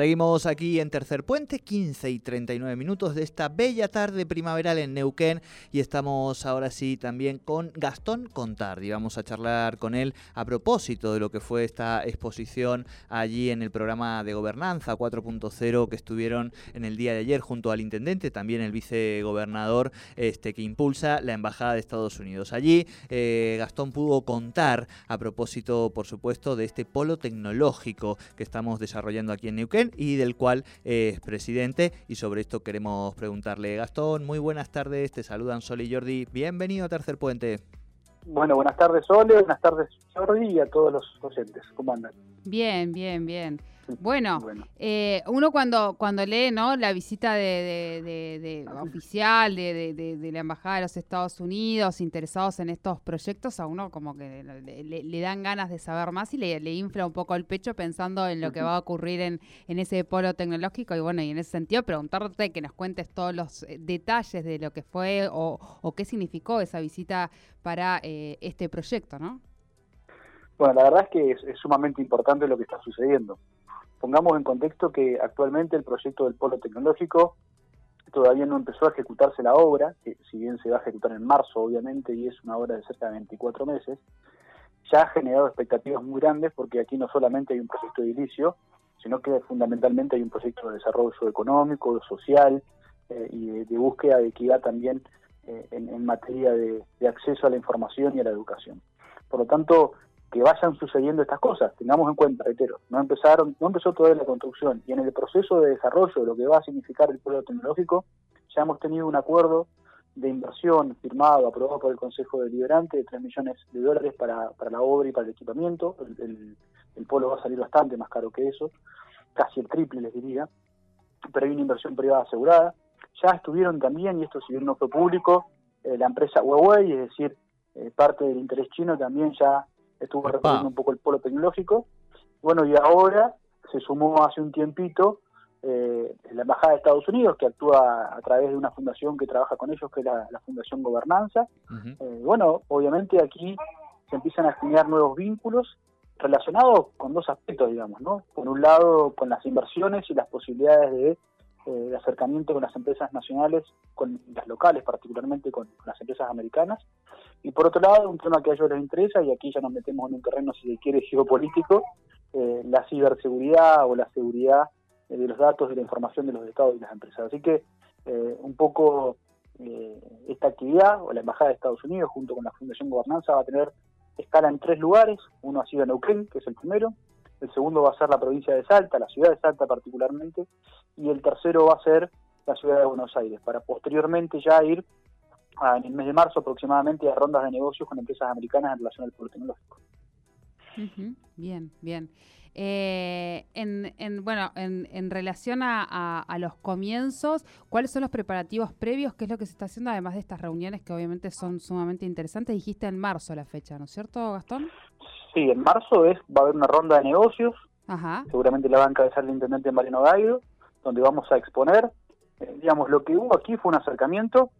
Seguimos aquí en Tercer Puente, 15 y 39 minutos de esta bella tarde primaveral en Neuquén y estamos ahora sí también con Gastón Contardi. Vamos a charlar con él a propósito de lo que fue esta exposición allí en el programa de gobernanza 4.0 que estuvieron en el día de ayer junto al intendente, también el vicegobernador este, que impulsa la Embajada de Estados Unidos. Allí eh, Gastón pudo contar a propósito, por supuesto, de este polo tecnológico que estamos desarrollando aquí en Neuquén y del cual es presidente. Y sobre esto queremos preguntarle, Gastón, muy buenas tardes, te saludan Sol y Jordi, bienvenido a Tercer Puente. Bueno, buenas tardes Sole, buenas tardes Jordi y a todos los docentes, ¿cómo andan? Bien, bien, bien. Bueno, eh, uno cuando, cuando lee ¿no? la visita de, oficial de, la Embajada de los Estados Unidos interesados en estos proyectos, a uno como que le, dan ganas de saber más y le, infla un poco el pecho pensando en lo que va a ocurrir en, en ese polo tecnológico. Y bueno, y en ese sentido preguntarte que nos cuentes todos los eh, detalles de lo que fue o, o qué significó esa visita para eh, este proyecto, ¿no? Bueno, la verdad es que es, sumamente importante lo que está sucediendo. Pongamos en contexto que actualmente el proyecto del polo tecnológico todavía no empezó a ejecutarse la obra, que si bien se va a ejecutar en marzo, obviamente, y es una obra de cerca de 24 meses, ya ha generado expectativas muy grandes porque aquí no solamente hay un proyecto de edilicio, sino que fundamentalmente hay un proyecto de desarrollo económico, social eh, y de, búsqueda de equidad también eh, en, materia de, de, acceso a la información y a la educación. Por lo tanto, que vayan sucediendo estas cosas. Tengamos en cuenta, reitero, no empezaron, no empezó todavía la construcción y en el proceso de desarrollo de lo que va a significar el pueblo tecnológico, ya hemos tenido un acuerdo de inversión firmado, aprobado por el Consejo Deliberante de 3 millones de dólares para, para la obra y para el equipamiento. El, el, pueblo va a salir bastante más caro que eso, casi el triple les diría, pero hay una inversión privada asegurada. Ya estuvieron también, y esto si bien no fue público, eh, la empresa Huawei, es decir, eh, parte del interés chino también ya estuvo recorriendo un poco el polo tecnológico. Bueno, y ahora se sumó hace un tiempito eh, la Embajada de Estados Unidos, que actúa a través de una fundación que trabaja con ellos, que es la, Fundación Gobernanza. Eh, bueno, obviamente aquí se empiezan a generar nuevos vínculos relacionados con dos aspectos, digamos, ¿no? Por un lado, con las inversiones y las posibilidades de eh, de acercamiento con las empresas nacionales, con las locales, particularmente con, las empresas americanas. Y por otro lado, un tema que a ellos les interesa, y aquí ya nos metemos en un terreno, si se quiere, geopolítico, eh, la ciberseguridad o la seguridad eh, de los datos, de la información de los estados y las empresas. Así que un poco esta actividad, o la Embajada de Estados Unidos, junto con la Fundación Gobernanza, va a tener escala en tres lugares. Uno ha sido Neuquén, que es el primero, el segundo va a ser la provincia de Salta, la ciudad de Salta particularmente, y el tercero va a ser la ciudad de Buenos Aires, para posteriormente ya ir en el mes de marzo aproximadamente a rondas de negocios con empresas americanas en relación al polo tecnológico. Bien, bien. Eh, en, bueno, en, relación a, los comienzos, ¿cuáles son los preparativos previos? ¿Qué es lo que se está haciendo además de estas reuniones que obviamente son sumamente interesantes? Dijiste en marzo la fecha, ¿no es cierto, Gastón? Sí, en marzo es va a haber una ronda de negocios, seguramente la banca de el intendente Mariano Gaido, donde vamos a exponer, eh, digamos, lo que hubo aquí fue un acercamiento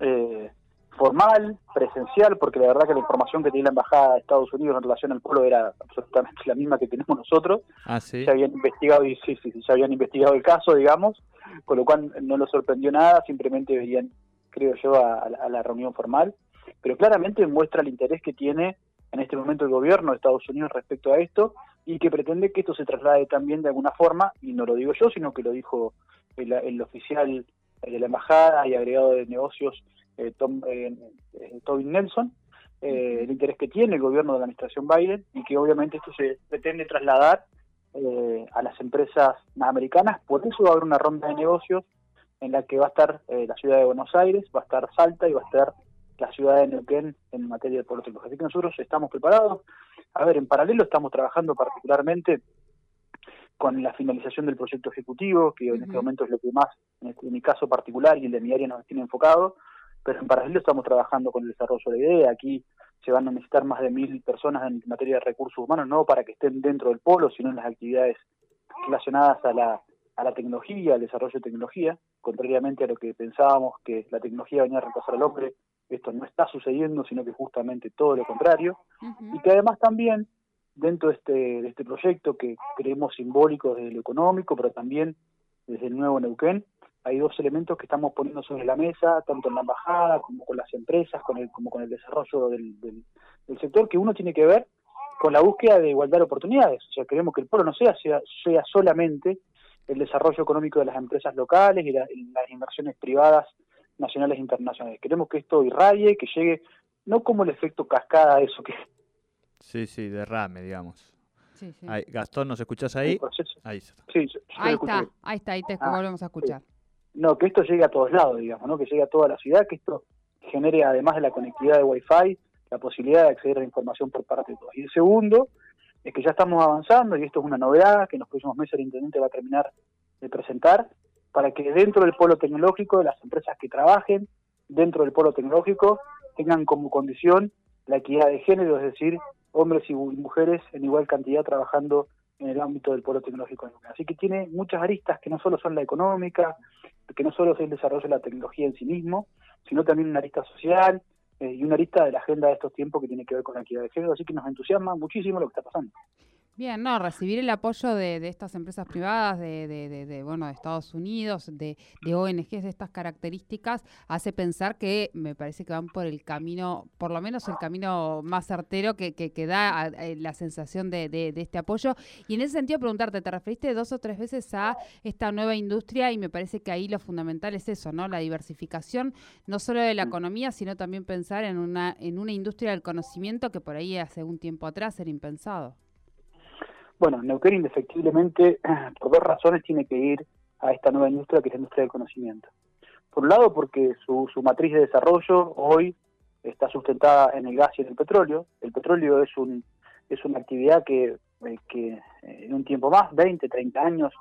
eh, formal, presencial, porque la verdad que la información que tiene la Embajada de Estados Unidos en relación al pueblo era absolutamente la misma que tenemos nosotros. Ah, ¿sí? Se habían investigado, y sí, sí, se habían investigado el caso, digamos, con lo cual no nos sorprendió nada, simplemente veían, creo yo, a, la reunión formal, pero claramente muestra el interés que tiene en este momento el gobierno de Estados Unidos respecto a esto y que pretende que esto se traslade también de alguna forma, y no lo digo yo, sino que lo dijo el, el oficial de la embajada y agregado de negocios eh, Tom, eh, eh, Tobin Nelson, el interés que tiene el gobierno de la administración Biden y que obviamente esto se pretende trasladar a las empresas americanas. Por eso va a haber una ronda de negocios en la que va a estar la ciudad de Buenos Aires, va a estar Salta y va a estar la ciudad de Neuquén en materia de pueblo Así que nosotros estamos preparados. A ver, en paralelo estamos trabajando particularmente con la finalización del proyecto ejecutivo, que en este momento es lo que más, en, este, mi caso particular y el de mi área nos tiene enfocado, pero en paralelo estamos trabajando con el desarrollo de la idea. Aquí se van a necesitar más de mil personas en materia de recursos humanos, no para que estén dentro del polo, sino en las actividades relacionadas a la, a la tecnología, al desarrollo de tecnología, contrariamente a lo que pensábamos que la tecnología venía a reemplazar al hombre, esto no está sucediendo, sino que justamente todo lo contrario, y que además también dentro de este, de este proyecto que creemos simbólico desde lo económico, pero también desde el nuevo Neuquén, hay dos elementos que estamos poniendo sobre la mesa, tanto en la embajada como con las empresas, con el, como con el desarrollo del, del, sector, que uno tiene que ver con la búsqueda de igualdad de oportunidades. O sea, queremos que el polo no sea, sea, sea solamente el desarrollo económico de las empresas locales y, las inversiones privadas nacionales e internacionales. Queremos que esto irradie, que llegue, no como el efecto cascada, eso que... Sí, sí, derrame, digamos. Sí, sí. Gastón, ¿nos escuchas ahí? Ahí, está. Sí, ahí está, ahí está, ahí te ah, volvemos a escuchar. No, que esto llegue a todos lados, digamos, ¿no? que llegue a toda la ciudad, que esto genere, además de la conectividad de Wi-Fi, la posibilidad de acceder a la información por parte de todos. Y el segundo es que ya estamos avanzando, y esto es una novedad que en los próximos meses el intendente va a terminar de presentar, para que dentro del polo tecnológico, las empresas que trabajen dentro del polo tecnológico tengan como condición la equidad de género, es decir, hombres y mujeres en igual cantidad trabajando en el ámbito del polo tecnológico. Así que tiene muchas aristas que no solo son la económica, que no solo es el desarrollo de la tecnología en sí mismo, sino también una arista social eh, y una arista de la agenda de estos tiempos que tiene que ver con la equidad de género. Así que nos entusiasma muchísimo lo que está pasando. Bien, no, recibir el apoyo de, de estas empresas privadas, de, de, de, bueno, de Estados Unidos, de, de ONGs de estas características, hace pensar que me parece que van por el camino, por lo menos el camino más certero que, que, da la sensación de, este apoyo. Y en ese sentido, preguntarte, te referiste dos o tres veces a esta nueva industria y me parece que ahí lo fundamental es eso, ¿no? La diversificación, no solo de la mm. economía, sino también pensar en una, en una industria del conocimiento que por ahí hace un tiempo atrás era impensado. Bueno, Neuquén indefectiblemente, por dos razones, tiene que ir a esta nueva industria que es la industria del conocimiento. Por un lado, porque su, su matriz de desarrollo hoy está sustentada en el gas y en el petróleo. El petróleo es, un, es una actividad que, eh, eh, en un tiempo más, 20, 30 años,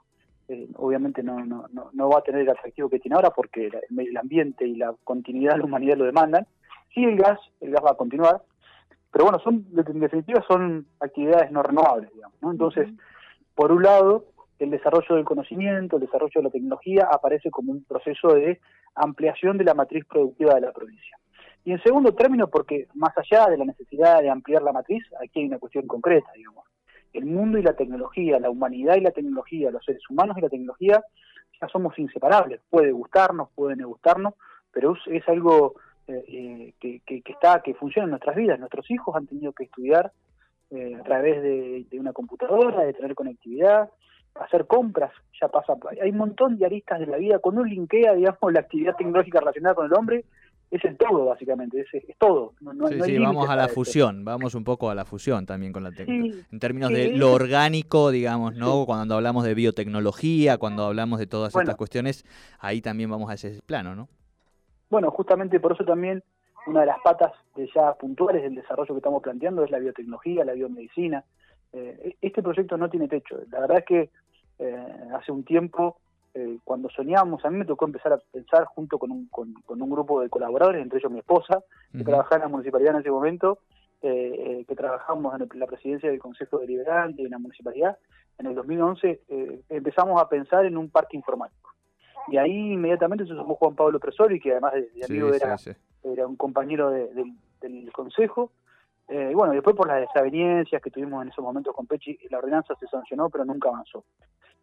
eh, obviamente no, va a tener el atractivo que tiene ahora porque el ambiente y la continuidad de la humanidad lo demandan. Sí, el gas, el gas va a continuar, pero bueno, son en definitiva son actividades no renovables, digamos. ¿no? Entonces, por un lado, el desarrollo del conocimiento, el desarrollo de la tecnología aparece como un proceso de ampliación de la matriz productiva de la provincia. Y en segundo término, porque más allá de la necesidad de ampliar la matriz, aquí hay una cuestión concreta, digamos. El mundo y la tecnología, la humanidad y la tecnología, los seres humanos y la tecnología, ya somos inseparables. Puede gustarnos, puede no gustarnos, pero es algo eh, que, que, está, que funciona en nuestras vidas. Nuestros hijos han tenido que estudiar eh, a través de, una computadora, de tener conectividad, hacer compras, ya pasa, hay un montón de aristas de la vida, cuando uno linkea, digamos, la actividad tecnológica relacionada con el hombre, es el todo, básicamente, es, es todo. sí, sí, vamos a la fusión, vamos un poco a la fusión también con la tecnología. en términos de lo orgánico, digamos, ¿no? Cuando hablamos de biotecnología, cuando hablamos de todas estas cuestiones, ahí también vamos a ese plano, ¿no? Bueno, justamente por eso también una de las patas de ya puntuales del desarrollo que estamos planteando es la biotecnología, la biomedicina. Eh, este proyecto no tiene techo. La verdad es que eh, hace un tiempo, eh, cuando soñábamos, a mí me tocó empezar a pensar junto con un, con, un grupo de colaboradores, entre ellos mi esposa, que trabajaba en la municipalidad en ese momento, que trabajamos en la presidencia del Consejo Deliberante y en la municipalidad. En el 2011 empezamos a pensar en un parque informático. Y ahí inmediatamente se sumó Juan Pablo Presoli, que además de, amigo era, era un compañero del consejo. Eh, y bueno, después por las desavenencias que tuvimos en esos momentos con Pechi, la ordenanza se sancionó, pero nunca avanzó.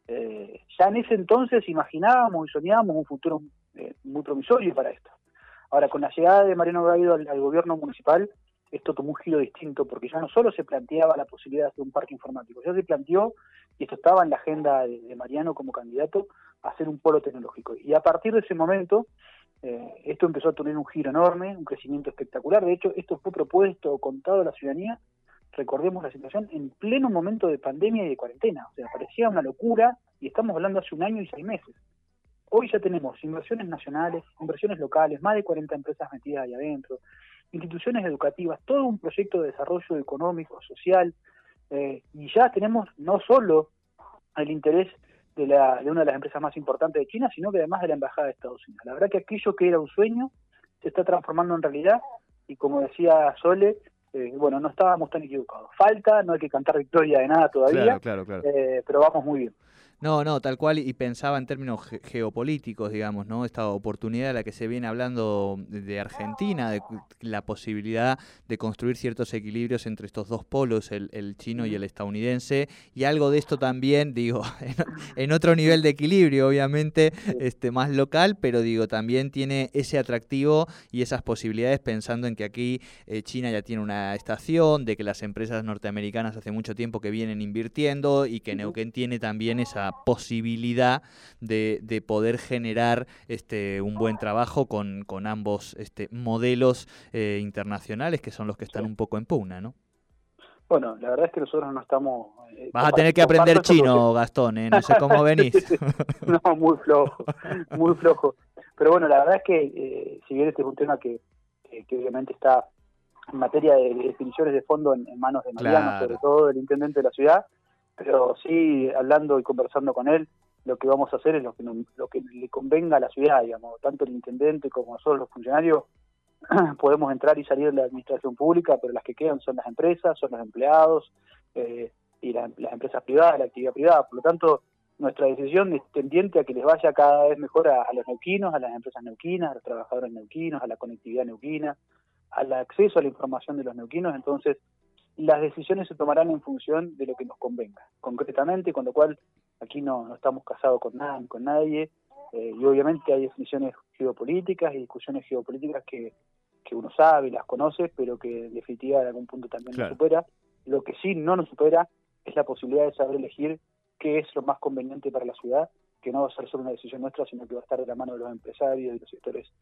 Eh, ya en ese entonces imaginábamos y soñábamos un futuro eh, muy promisorio para esto. Ahora, con la llegada de Mariano Gaido al, gobierno municipal, esto tomó un giro distinto, porque ya no solo se planteaba la posibilidad de hacer un parque informático, ya se planteó, y esto estaba en la agenda de Mariano como candidato, hacer un polo tecnológico. Y a partir de ese momento, eh, esto empezó a tener un giro enorme, un crecimiento espectacular. De hecho, esto fue propuesto, contado a la ciudadanía, recordemos la situación, en pleno momento de pandemia y de cuarentena. O sea, parecía una locura y estamos hablando hace un año y seis meses. Hoy ya tenemos inversiones nacionales, inversiones locales, más de 40 empresas metidas ahí adentro, instituciones educativas, todo un proyecto de desarrollo económico, social, eh, y ya tenemos no solo el interés de, la, de una de las empresas más importantes de China, sino que además de la Embajada de Estados Unidos. La verdad que aquello que era un sueño se está transformando en realidad y como decía Sole, eh, bueno, no estábamos tan equivocados. Falta, no hay que cantar victoria de nada todavía, claro, claro, eh, pero vamos muy bien. No, no, tal cual, y pensaba en términos geopolíticos, digamos, ¿no? Esta oportunidad de la que se viene hablando de Argentina, de la posibilidad de construir ciertos equilibrios entre estos dos polos, el, chino y el estadounidense, y algo de esto también, digo, en, otro nivel de equilibrio, obviamente, este, más local, pero digo, también tiene ese atractivo y esas posibilidades pensando en que aquí eh, China ya tiene una estación, de que las empresas norteamericanas hace mucho tiempo que vienen invirtiendo y que Neuquén tiene también esa posibilidad de, de, poder generar este, un buen trabajo con, con ambos este, modelos eh, internacionales que son los que están un poco en pugna, ¿no? Bueno, la verdad es que nosotros no estamos... Eh, Vas a tener que aprender chino, Gastón, ¿eh? no sé cómo venís. no, muy flojo, muy flojo. Pero bueno, la verdad es que si bien este es un tema que, que, obviamente está en materia de definiciones de fondo en, manos de Mariano, sobre todo del intendente de la ciudad, pero sí hablando y conversando con él, lo que vamos a hacer es lo que, lo que le convenga a la ciudad, digamos, tanto el intendente como nosotros los funcionarios podemos entrar y salir de la administración pública, pero las que quedan son las empresas, son los empleados eh, y las empresas privadas, la actividad privada. Por lo tanto, nuestra decisión es tendiente a que les vaya cada vez mejor a, los neuquinos, a las empresas neuquinas, a los trabajadores neuquinos, a la conectividad neuquina, al acceso a la información de los neuquinos. Entonces, las decisiones se tomarán en función de lo que nos convenga, concretamente, con lo cual aquí no, no estamos casados con nada ni con nadie, eh, y obviamente hay definiciones geopolíticas y discusiones geopolíticas que, que uno sabe y las conoce, pero que en definitiva en algún punto también nos supera. Lo que sí no nos supera es la posibilidad de saber elegir qué es lo más conveniente para la ciudad, que no va a ser solo una decisión nuestra, sino que va a estar de la mano de los empresarios y los sectores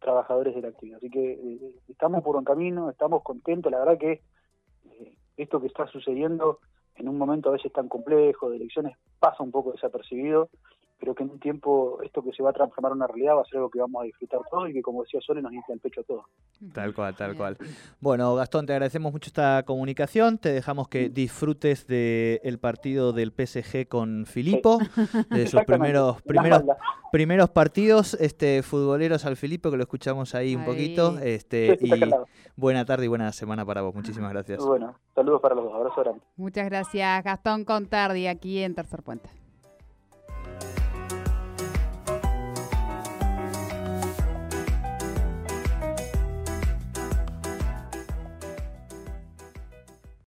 trabajadores de la actividad. Así que eh, estamos por un camino, estamos contentos, la verdad que esto que está sucediendo en un momento a veces tan complejo de elecciones pasa un poco desapercibido pero que en un tiempo esto que se va a transformar en una realidad va a ser algo que vamos a disfrutar todos y que, como decía Sole, nos infla el pecho a todos. Tal cual, tal cual. Bueno, Gastón, te agradecemos mucho esta comunicación. Te dejamos que disfrutes del el partido del PSG con Filipo, de sus primeros primeros primeros partidos este futboleros al Filipo, que lo escuchamos ahí, un poquito. Este, y buena tarde y buena semana para vos. Muchísimas gracias. Bueno, saludos para los dos. Abrazo grande. Muchas gracias, Gastón Contardi, aquí en Tercer Puente.